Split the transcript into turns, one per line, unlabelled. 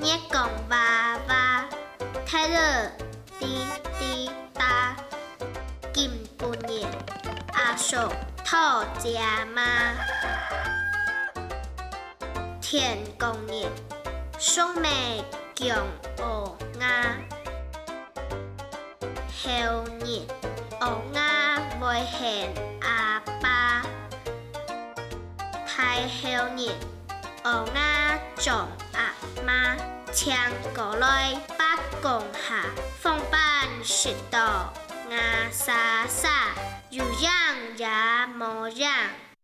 nhét cổng và và thay lơ đi đi ta, kim bù nhẹ a sổ thọ già ma. Thiền công nhẹ sông mẹ kiều ổ, nga. Heo nhẹ ổ, nga vội hẹn a ba thay heo nhẹ ổ, nga trọng 请过来北宫下，放板石头，硬沙沙，有样也无样。